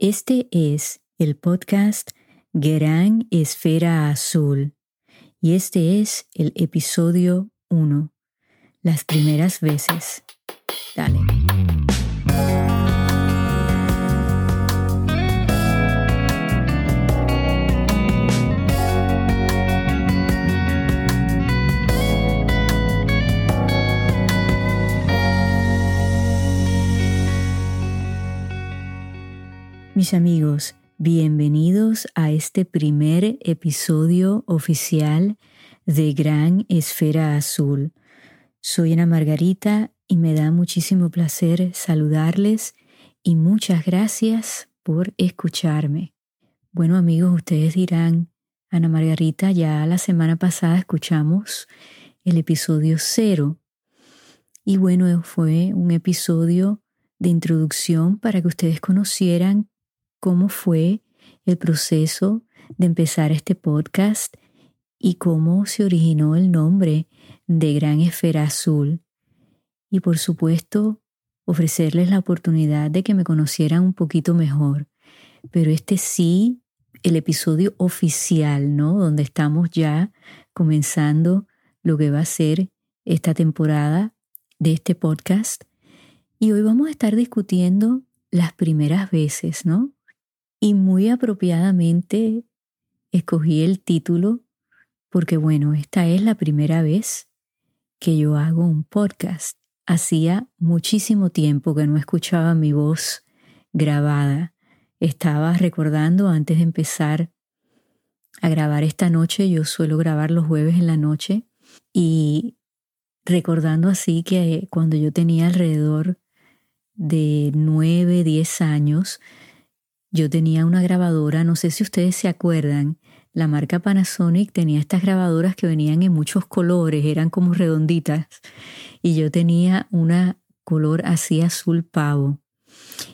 Este es el podcast Gran Esfera Azul y este es el episodio 1, las primeras veces. Dale. Mis amigos, bienvenidos a este primer episodio oficial de Gran Esfera Azul. Soy Ana Margarita y me da muchísimo placer saludarles y muchas gracias por escucharme. Bueno amigos, ustedes dirán, Ana Margarita, ya la semana pasada escuchamos el episodio cero. Y bueno, fue un episodio de introducción para que ustedes conocieran cómo fue el proceso de empezar este podcast y cómo se originó el nombre de Gran Esfera Azul. Y por supuesto, ofrecerles la oportunidad de que me conocieran un poquito mejor. Pero este sí, el episodio oficial, ¿no? Donde estamos ya comenzando lo que va a ser esta temporada de este podcast. Y hoy vamos a estar discutiendo las primeras veces, ¿no? Y muy apropiadamente escogí el título porque bueno, esta es la primera vez que yo hago un podcast. Hacía muchísimo tiempo que no escuchaba mi voz grabada. Estaba recordando antes de empezar a grabar esta noche, yo suelo grabar los jueves en la noche, y recordando así que cuando yo tenía alrededor de nueve, diez años, yo tenía una grabadora, no sé si ustedes se acuerdan, la marca Panasonic tenía estas grabadoras que venían en muchos colores, eran como redonditas, y yo tenía una color así azul pavo.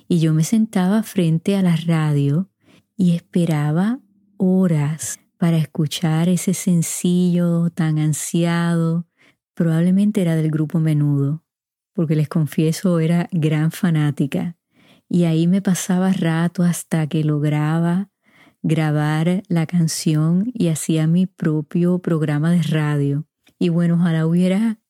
Y yo me sentaba frente a la radio y esperaba horas para escuchar ese sencillo tan ansiado. Probablemente era del grupo Menudo, porque les confieso era gran fanática y ahí me pasaba rato hasta que lograba grabar la canción y hacía mi propio programa de radio. Y bueno, ojalá hubiera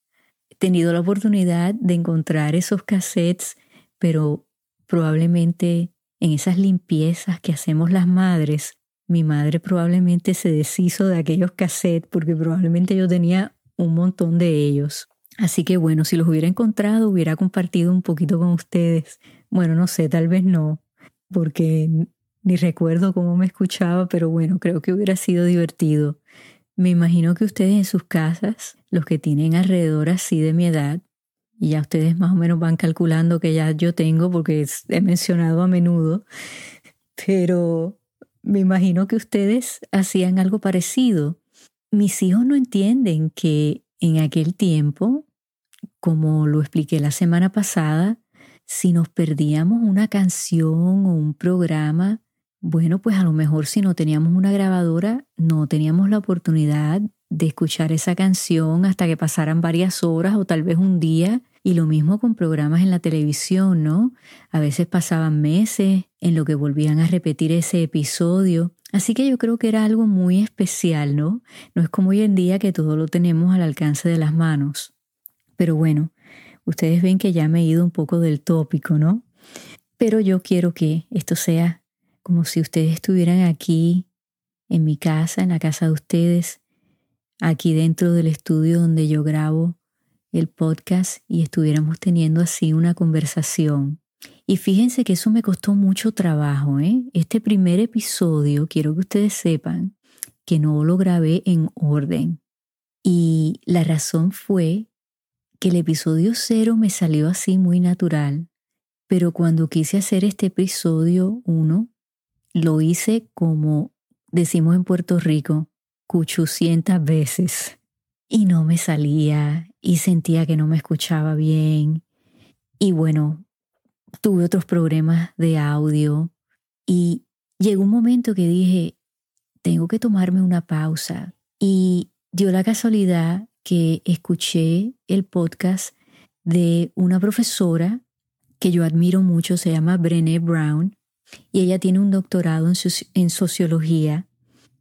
tenido la oportunidad de encontrar esos cassettes, pero probablemente en esas limpiezas que hacemos las madres, mi madre probablemente se deshizo de aquellos cassettes porque probablemente yo tenía un montón de ellos. Así que bueno, si los hubiera encontrado, hubiera compartido un poquito con ustedes. Bueno, no sé, tal vez no, porque ni recuerdo cómo me escuchaba, pero bueno, creo que hubiera sido divertido. Me imagino que ustedes en sus casas, los que tienen alrededor así de mi edad, y ya ustedes más o menos van calculando que ya yo tengo, porque he mencionado a menudo, pero me imagino que ustedes hacían algo parecido. Mis hijos no entienden que en aquel tiempo, como lo expliqué la semana pasada, si nos perdíamos una canción o un programa, bueno, pues a lo mejor si no teníamos una grabadora, no teníamos la oportunidad de escuchar esa canción hasta que pasaran varias horas o tal vez un día. Y lo mismo con programas en la televisión, ¿no? A veces pasaban meses en lo que volvían a repetir ese episodio. Así que yo creo que era algo muy especial, ¿no? No es como hoy en día que todo lo tenemos al alcance de las manos. Pero bueno, ustedes ven que ya me he ido un poco del tópico, ¿no? Pero yo quiero que esto sea como si ustedes estuvieran aquí en mi casa, en la casa de ustedes, aquí dentro del estudio donde yo grabo el podcast y estuviéramos teniendo así una conversación. Y fíjense que eso me costó mucho trabajo. ¿eh? Este primer episodio, quiero que ustedes sepan que no lo grabé en orden. Y la razón fue que el episodio cero me salió así muy natural, pero cuando quise hacer este episodio uno, lo hice como decimos en Puerto Rico, cuchucientas veces. Y no me salía y sentía que no me escuchaba bien. Y bueno, tuve otros problemas de audio y llegó un momento que dije, tengo que tomarme una pausa. Y dio la casualidad que escuché el podcast de una profesora que yo admiro mucho, se llama Brené Brown, y ella tiene un doctorado en, sociología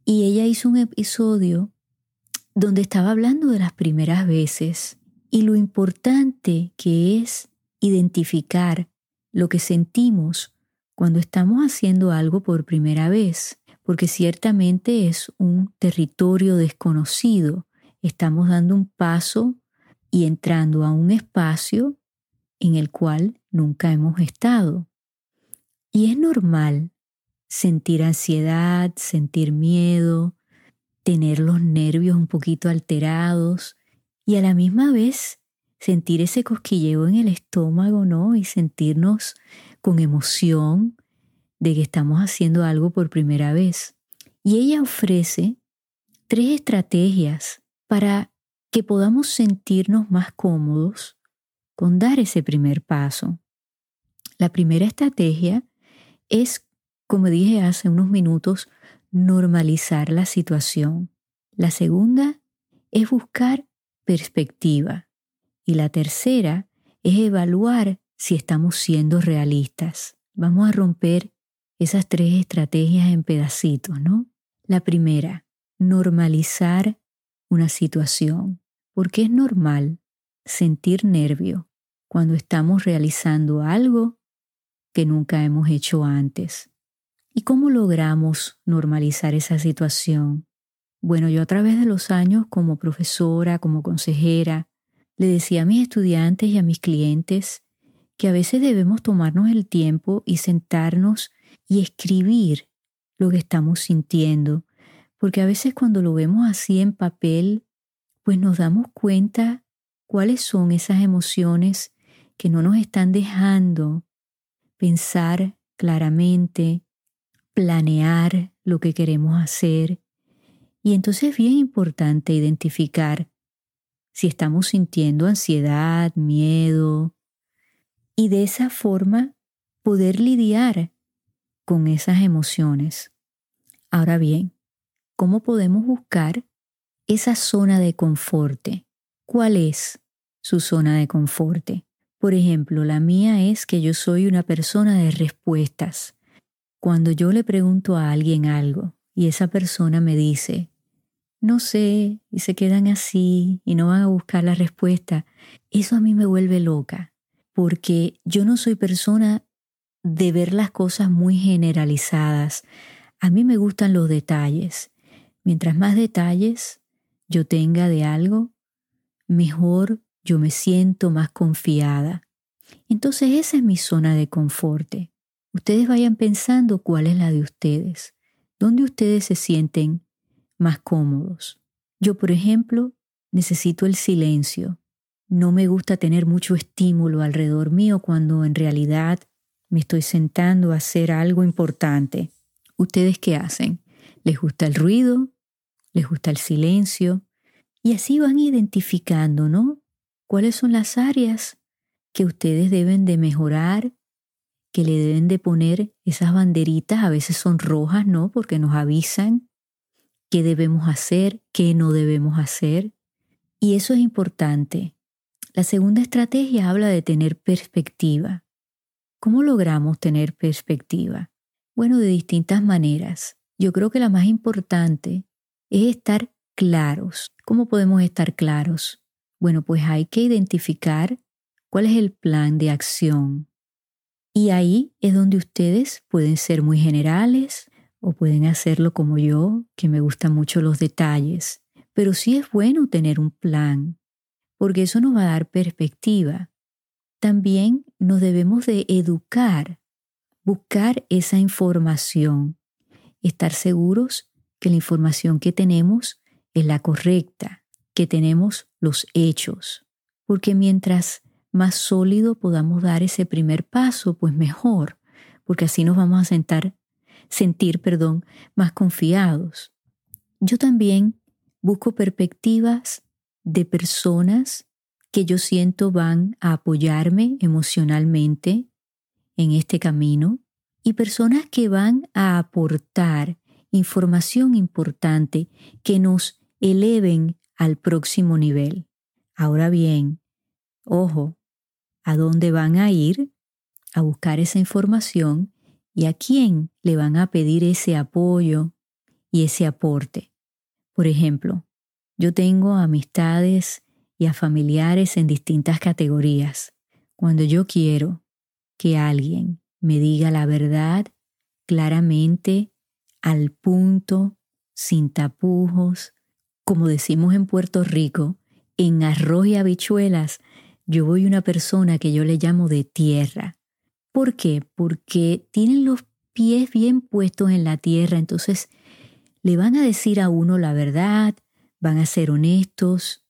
y ella hizo un episodio donde estaba hablando de las primeras veces y lo importante que es identificar lo que sentimos cuando estamos haciendo algo por primera vez, porque ciertamente es un territorio desconocido. Estamos dando un paso y entrando a un espacio en el cual nunca hemos estado. Y es normal sentir ansiedad, sentir miedo, tener los nervios un poquito alterados y a la misma vez sentir ese cosquilleo en el estómago, ¿no? Y sentirnos con emoción de que estamos haciendo algo por primera vez. Y ella ofrece tres estrategias para que podamos sentirnos más cómodos con dar ese primer paso. La primera estrategia es, como dije hace unos minutos, normalizar la situación. La segunda es buscar perspectiva. Y la tercera es evaluar si estamos siendo realistas. Vamos a romper esas tres estrategias en pedacitos, ¿no? La primera, normalizar una situación, porque es normal sentir nervio cuando estamos realizando algo que nunca hemos hecho antes. ¿Y cómo logramos normalizar esa situación? Bueno, yo a través de los años como profesora, como consejera, le decía a mis estudiantes y a mis clientes que a veces debemos tomarnos el tiempo y sentarnos y escribir lo que estamos sintiendo, porque a veces cuando lo vemos así en papel, pues nos damos cuenta cuáles son esas emociones que no nos están dejando pensar claramente, planear lo que queremos hacer. Y entonces es bien importante identificar si estamos sintiendo ansiedad, miedo, y de esa forma poder lidiar con esas emociones. Ahora bien, ¿cómo podemos buscar esa zona de confort? ¿Cuál es su zona de confort? Por ejemplo, la mía es que yo soy una persona de respuestas. Cuando yo le pregunto a alguien algo y esa persona me dice, no sé, y se quedan así y no van a buscar la respuesta, eso a mí me vuelve loca, porque yo no soy persona de ver las cosas muy generalizadas. A mí me gustan los detalles. Mientras más detalles yo tenga de algo, mejor yo me siento más confiada. Entonces esa es mi zona de confort. Ustedes vayan pensando cuál es la de ustedes, dónde ustedes se sienten más cómodos. Yo, por ejemplo, necesito el silencio. No me gusta tener mucho estímulo alrededor mío cuando en realidad me estoy sentando a hacer algo importante. ¿Ustedes qué hacen? ¿Les gusta el ruido? ¿Les gusta el silencio? Y así van identificando, ¿no? ¿Cuáles son las áreas que ustedes deben de mejorar? Que le deben de poner esas banderitas, a veces son rojas, ¿no? Porque nos avisan qué debemos hacer, qué no debemos hacer. Y eso es importante. La segunda estrategia habla de tener perspectiva. ¿Cómo logramos tener perspectiva? Bueno, de distintas maneras. Yo creo que la más importante es estar claros. ¿Cómo podemos estar claros? Bueno, pues hay que identificar cuál es el plan de acción. Y ahí es donde ustedes pueden ser muy generales o pueden hacerlo como yo, que me gustan mucho los detalles. Pero sí es bueno tener un plan, porque eso nos va a dar perspectiva. También nos debemos de educar, buscar esa información, estar seguros que la información que tenemos es la correcta, que tenemos los hechos, porque mientras más sólido podamos dar ese primer paso, pues mejor, porque así nos vamos a sentar, sentir, perdón, más confiados. Yo también busco perspectivas de personas que yo siento van a apoyarme emocionalmente en este camino y personas que van a aportar información importante que nos eleven al próximo nivel. Ahora bien, ojo, ¿a dónde van a ir? A buscar esa información y a quién le van a pedir ese apoyo y ese aporte. Por ejemplo, yo tengo amistades y a familiares en distintas categorías. Cuando yo quiero que alguien me diga la verdad claramente, al punto, sin tapujos, como decimos en Puerto Rico, en arroz y habichuelas, yo voy una persona que yo le llamo de tierra. ¿Por qué? Porque tienen los pies bien puestos en la tierra, entonces le van a decir a uno la verdad, van a ser honestos.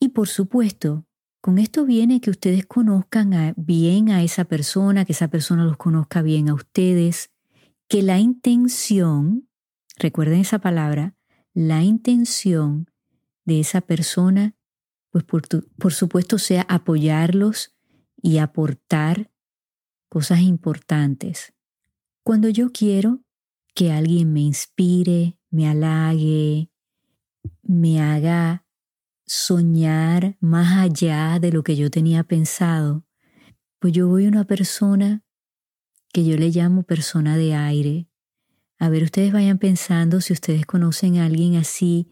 Y por supuesto, con esto viene que ustedes conozcan bien a esa persona, que esa persona los conozca bien a ustedes, que la intención, recuerden esa palabra, la intención de esa persona pues por, por supuesto sea apoyarlos y aportar cosas importantes. Cuando yo quiero que alguien me inspire, me halague, me haga soñar más allá de lo que yo tenía pensado, pues yo voy una persona que yo le llamo persona de aire. A ver, ustedes vayan pensando si ustedes conocen a alguien así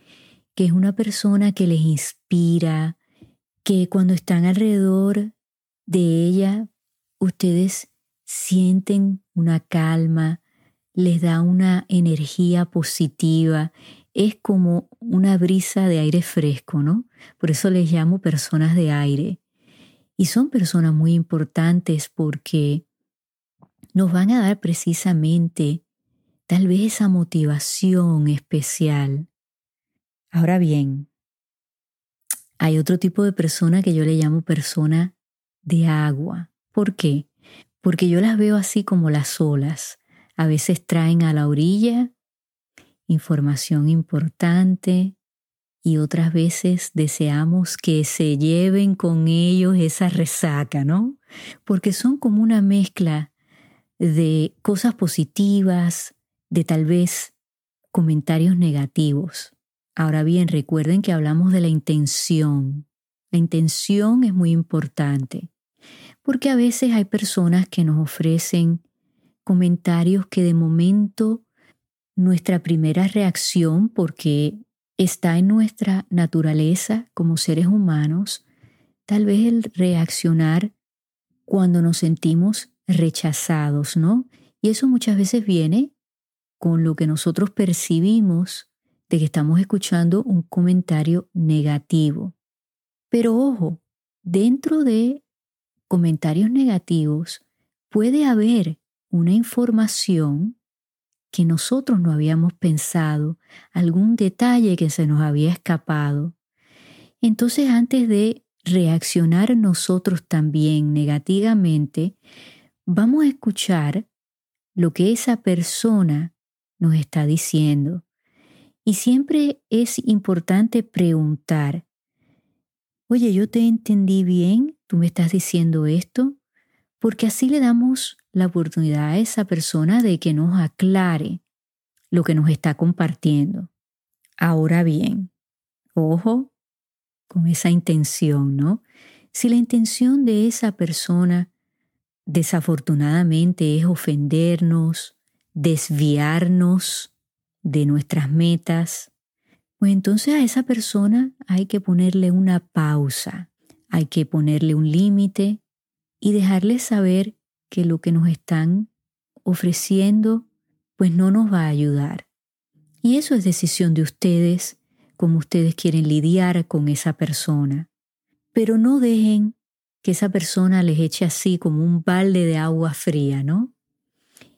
que es una persona que les inspira, que cuando están alrededor de ella, ustedes sienten una calma, les da una energía positiva, es como una brisa de aire fresco, ¿no? Por eso les llamo personas de aire. Y son personas muy importantes porque nos van a dar precisamente tal vez esa motivación especial Ahora bien, hay otro tipo de persona que yo le llamo persona de agua. ¿Por qué? Porque yo las veo así como las olas. A veces traen a la orilla información importante y otras veces deseamos que se lleven con ellos esa resaca, ¿no? Porque son como una mezcla de cosas positivas, de tal vez comentarios negativos. Ahora bien, recuerden que hablamos de la intención. La intención es muy importante, porque a veces hay personas que nos ofrecen comentarios que de momento nuestra primera reacción, porque está en nuestra naturaleza como seres humanos, tal vez el reaccionar cuando nos sentimos rechazados, ¿no? Y eso muchas veces viene con lo que nosotros percibimos de que estamos escuchando un comentario negativo. Pero ojo, dentro de comentarios negativos puede haber una información que nosotros no habíamos pensado, algún detalle que se nos había escapado. Entonces antes de reaccionar nosotros también negativamente, vamos a escuchar lo que esa persona nos está diciendo. Y siempre es importante preguntar, oye, yo te entendí bien, tú me estás diciendo esto, porque así le damos la oportunidad a esa persona de que nos aclare lo que nos está compartiendo. Ahora bien, ojo con esa intención, ¿no? Si la intención de esa persona desafortunadamente es ofendernos, desviarnos de nuestras metas, pues entonces a esa persona hay que ponerle una pausa, hay que ponerle un límite y dejarle saber que lo que nos están ofreciendo pues no nos va a ayudar. Y eso es decisión de ustedes, como ustedes quieren lidiar con esa persona. Pero no dejen que esa persona les eche así como un balde de agua fría, ¿no?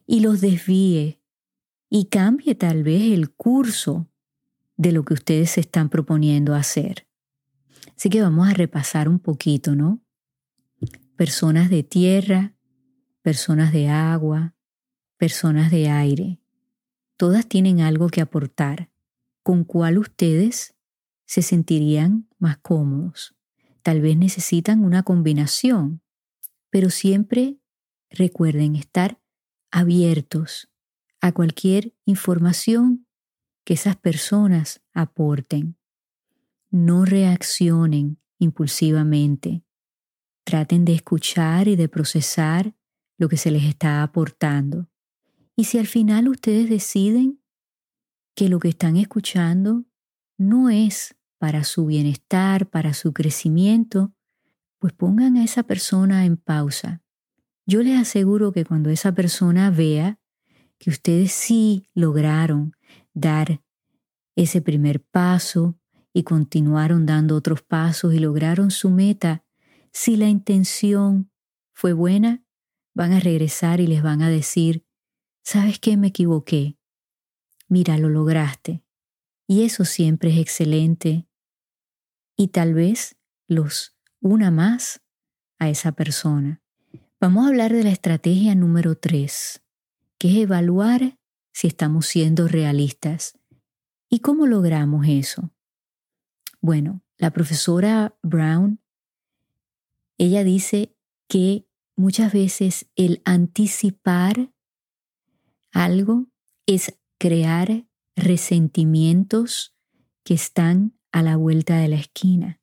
Y los desvíe y cambie tal vez el curso de lo que ustedes se están proponiendo hacer. Así que vamos a repasar un poquito, ¿no? Personas de tierra, personas de agua, personas de aire. Todas tienen algo que aportar. ¿Con cuál ustedes se sentirían más cómodos? Tal vez necesitan una combinación, pero siempre recuerden estar abiertos a cualquier información que esas personas aporten. No reaccionen impulsivamente. Traten de escuchar y de procesar lo que se les está aportando. Y si al final ustedes deciden que lo que están escuchando no es para su bienestar, para su crecimiento, pues pongan a esa persona en pausa. Yo les aseguro que cuando esa persona vea que ustedes sí lograron dar ese primer paso y continuaron dando otros pasos y lograron su meta, si la intención fue buena, van a regresar y les van a decir, ¿sabes qué? Me equivoqué. Mira, lo lograste. Y eso siempre es excelente. Y tal vez los una más a esa persona. Vamos a hablar de la estrategia número tres, que es evaluar si estamos siendo realistas. ¿Y cómo logramos eso? Bueno, la profesora Brown, ella dice que muchas veces el anticipar algo es crear resentimientos que están a la vuelta de la esquina.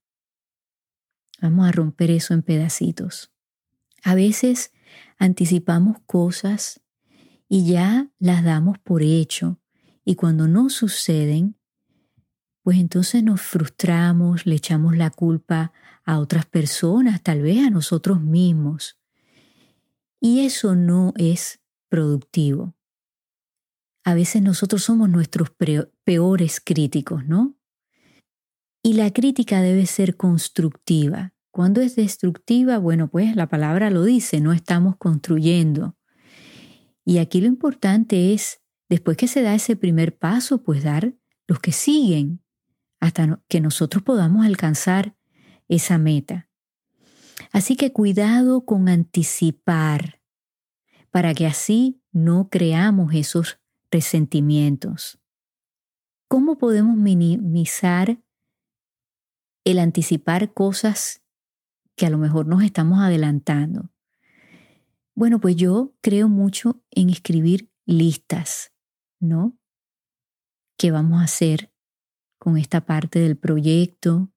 Vamos a romper eso en pedacitos. A veces anticipamos cosas y ya las damos por hecho y cuando no suceden, pues entonces nos frustramos, le echamos la culpa a otras personas, tal vez a nosotros mismos. Y eso no es productivo. A veces nosotros somos nuestros peores críticos, ¿no? Y la crítica debe ser constructiva. Cuando es destructiva, bueno, pues la palabra lo dice, no estamos construyendo. Y aquí lo importante es, después que se da ese primer paso, pues dar los que siguen hasta que nosotros podamos alcanzar esa meta. Así que cuidado con anticipar para que así no creamos esos resentimientos. ¿Cómo podemos minimizar el anticipar cosas que a lo mejor nos estamos adelantando? Bueno, pues yo creo mucho en escribir listas, ¿no? ¿Qué vamos a hacer con esta parte del proyecto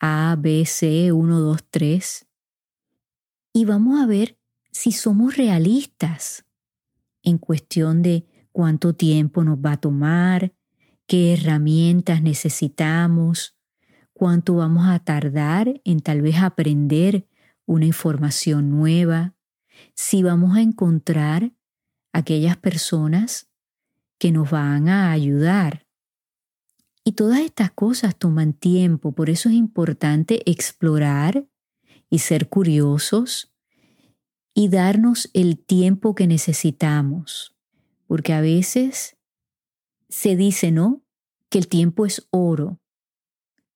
A, B, C, 1, 2, 3. Y vamos a ver si somos realistas en cuestión de cuánto tiempo nos va a tomar, qué herramientas necesitamos, cuánto vamos a tardar en tal vez aprender una información nueva, si vamos a encontrar aquellas personas que nos van a ayudar y todas estas cosas toman tiempo, por eso es importante explorar y ser curiosos y darnos el tiempo que necesitamos, porque a veces se dice, ¿no? Que el tiempo es oro,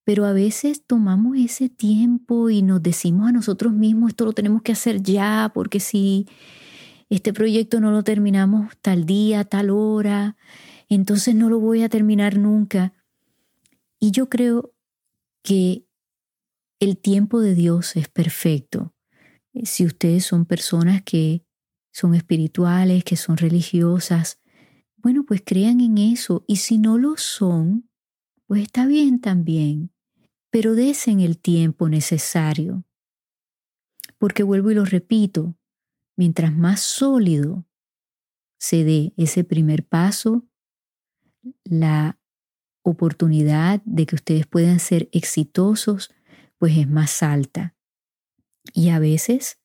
pero a veces tomamos ese tiempo y nos decimos a nosotros mismos, esto lo tenemos que hacer ya, porque si este proyecto no lo terminamos tal día, tal hora, entonces no lo voy a terminar nunca. Y yo creo que el tiempo de Dios es perfecto. Eh, si ustedes son personas que son espirituales, que son religiosas, bueno, pues crean en eso. Y si no lo son, pues está bien también. Pero desen el tiempo necesario. Porque vuelvo y lo repito, mientras más sólido se dé ese primer paso, la oportunidad de que ustedes puedan ser exitosos, pues es más alta. Y a veces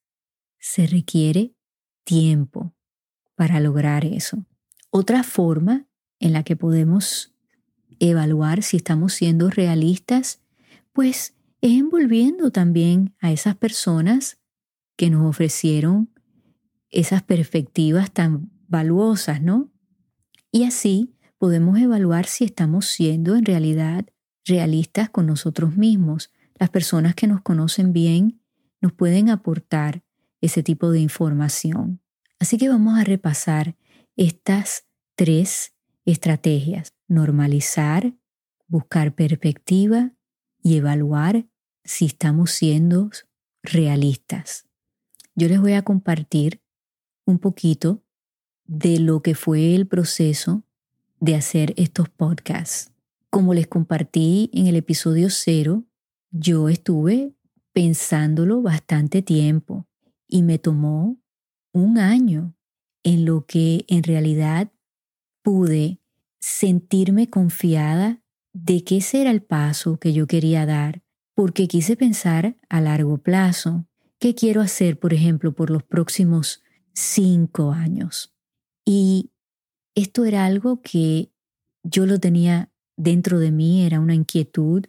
se requiere tiempo para lograr eso. Otra forma en la que podemos evaluar si estamos siendo realistas, pues es envolviendo también a esas personas que nos ofrecieron esas perspectivas tan valuosas, ¿no? Y así podemos evaluar si estamos siendo en realidad realistas con nosotros mismos. Las personas que nos conocen bien nos pueden aportar ese tipo de información. Así que vamos a repasar estas tres estrategias. Normalizar, buscar perspectiva y evaluar si estamos siendo realistas. Yo les voy a compartir un poquito de lo que fue el proceso de hacer estos podcasts. Como les compartí en el episodio cero, yo estuve pensándolo bastante tiempo y me tomó un año en lo que en realidad pude sentirme confiada de que ese era el paso que yo quería dar, porque quise pensar a largo plazo, qué quiero hacer, por ejemplo, por los próximos cinco años. Y esto era algo que yo lo tenía dentro de mí, era una inquietud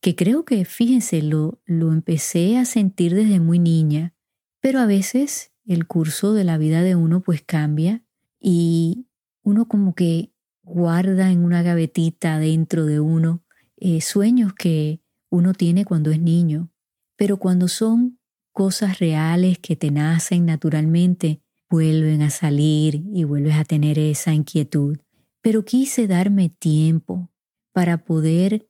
que creo que, fíjense, lo, lo empecé a sentir desde muy niña, pero a veces el curso de la vida de uno pues cambia y uno como que guarda en una gavetita dentro de uno eh, sueños que uno tiene cuando es niño, pero cuando son cosas reales que te nacen naturalmente, vuelven a salir y vuelves a tener esa inquietud. Pero quise darme tiempo para poder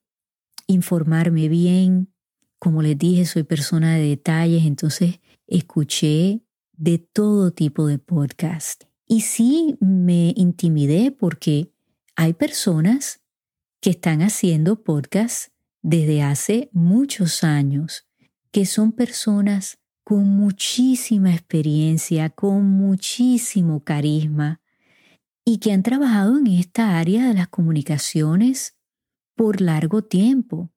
informarme bien. Como les dije, soy persona de detalles, entonces escuché de todo tipo de podcast. Y sí me intimidé porque hay personas que están haciendo podcast desde hace muchos años, que son personas con muchísima experiencia, con muchísimo carisma y que han trabajado en esta área de las comunicaciones por largo tiempo.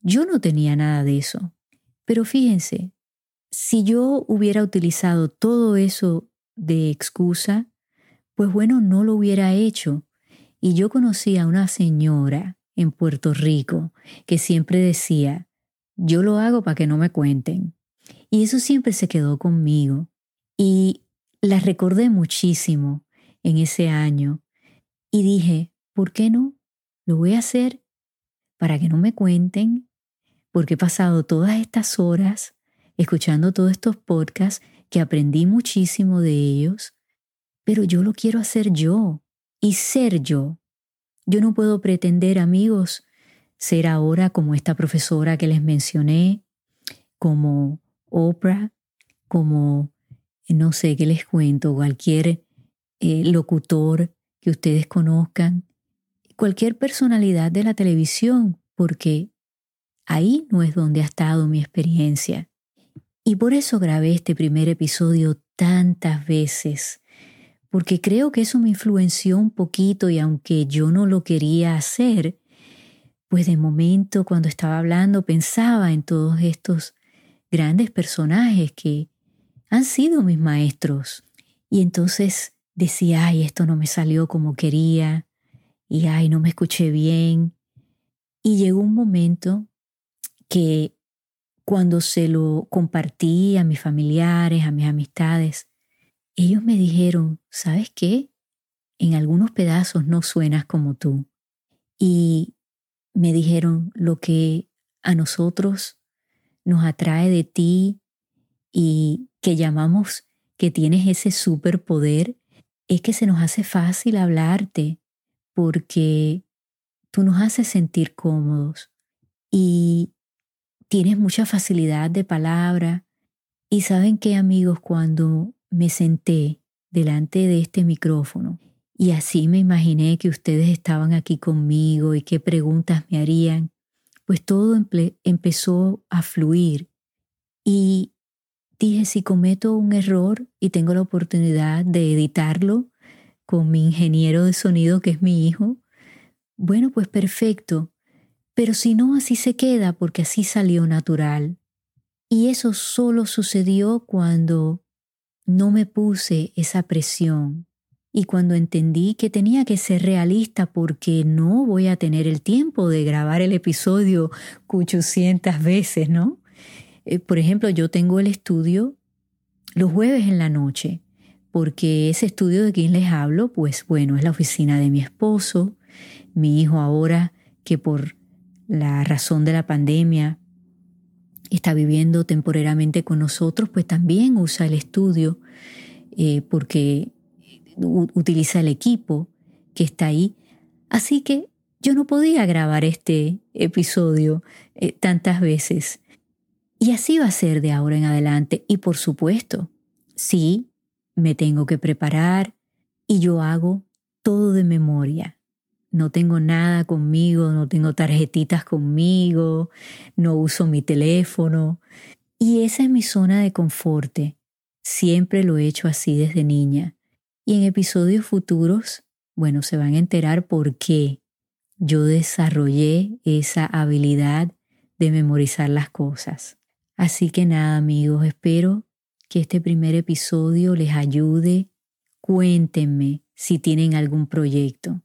Yo no tenía nada de eso, pero fíjense, si yo hubiera utilizado todo eso de excusa, pues bueno, no lo hubiera hecho. Y yo conocí a una señora en Puerto Rico que siempre decía, yo lo hago para que no me cuenten. Y eso siempre se quedó conmigo. Y la recordé muchísimo en ese año. Y dije, ¿por qué no? Lo voy a hacer para que no me cuenten, porque he pasado todas estas horas escuchando todos estos podcasts que aprendí muchísimo de ellos, pero yo lo quiero hacer yo y ser yo. Yo no puedo pretender, amigos, ser ahora como esta profesora que les mencioné, como Oprah, como, no sé qué les cuento, cualquier eh, locutor que ustedes conozcan, cualquier personalidad de la televisión, porque ahí no es donde ha estado mi experiencia. Y por eso grabé este primer episodio tantas veces, porque creo que eso me influenció un poquito y aunque yo no lo quería hacer, pues de momento cuando estaba hablando pensaba en todos estos grandes personajes que han sido mis maestros. Y entonces decía, ay, esto no me salió como quería, y ay, no me escuché bien. Y llegó un momento que cuando se lo compartí a mis familiares, a mis amistades, ellos me dijeron, ¿sabes qué? En algunos pedazos no suenas como tú. Y me dijeron, lo que a nosotros nos atrae de ti y que llamamos que tienes ese superpoder, es que se nos hace fácil hablarte porque tú nos haces sentir cómodos. Y tienes mucha facilidad de palabra. Y saben qué, amigos, cuando me senté delante de este micrófono y así me imaginé que ustedes estaban aquí conmigo y qué preguntas me harían, pues todo empezó a fluir. Y dije, si cometo un error y tengo la oportunidad de editarlo con mi ingeniero de sonido, que es mi hijo, bueno, pues perfecto. Pero si no, así se queda porque así salió natural. Y eso solo sucedió cuando no me puse esa presión. Y cuando entendí que tenía que ser realista porque no voy a tener el tiempo de grabar el episodio 800 veces, ¿no? Eh, por ejemplo, yo tengo el estudio los jueves en la noche, porque ese estudio de quien les hablo, pues bueno, es la oficina de mi esposo, mi hijo ahora que por la razón de la pandemia está viviendo temporariamente con nosotros, pues también usa el estudio eh, porque utiliza el equipo que está ahí. Así que yo no podía grabar este episodio eh, tantas veces. Y así va a ser de ahora en adelante. Y por supuesto, sí, me tengo que preparar y yo hago todo de memoria no tengo nada conmigo, no tengo tarjetitas conmigo, no uso mi teléfono. Y esa es mi zona de confort. Siempre lo he hecho así desde niña. Y en episodios futuros, bueno, se van a enterar por qué yo desarrollé esa habilidad de memorizar las cosas. Así que nada amigos, espero que este primer episodio les ayude. Cuéntenme si tienen algún proyecto,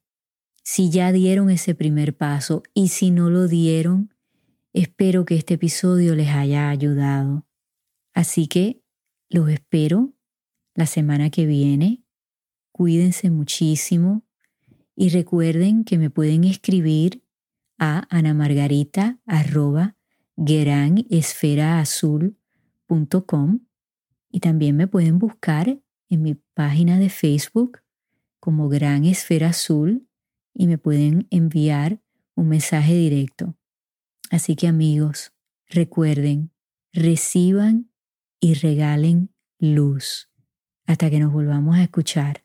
si ya dieron ese primer paso y si no lo dieron, espero que este episodio les haya ayudado. Así que los espero la semana que viene. Cuídense muchísimo y recuerden que me pueden escribir a anamargarita.com y también me pueden buscar en mi página de Facebook como Gran Esfera Azul y me pueden enviar un mensaje directo. Así que amigos, recuerden, reciban y regalen luz hasta que nos volvamos a escuchar.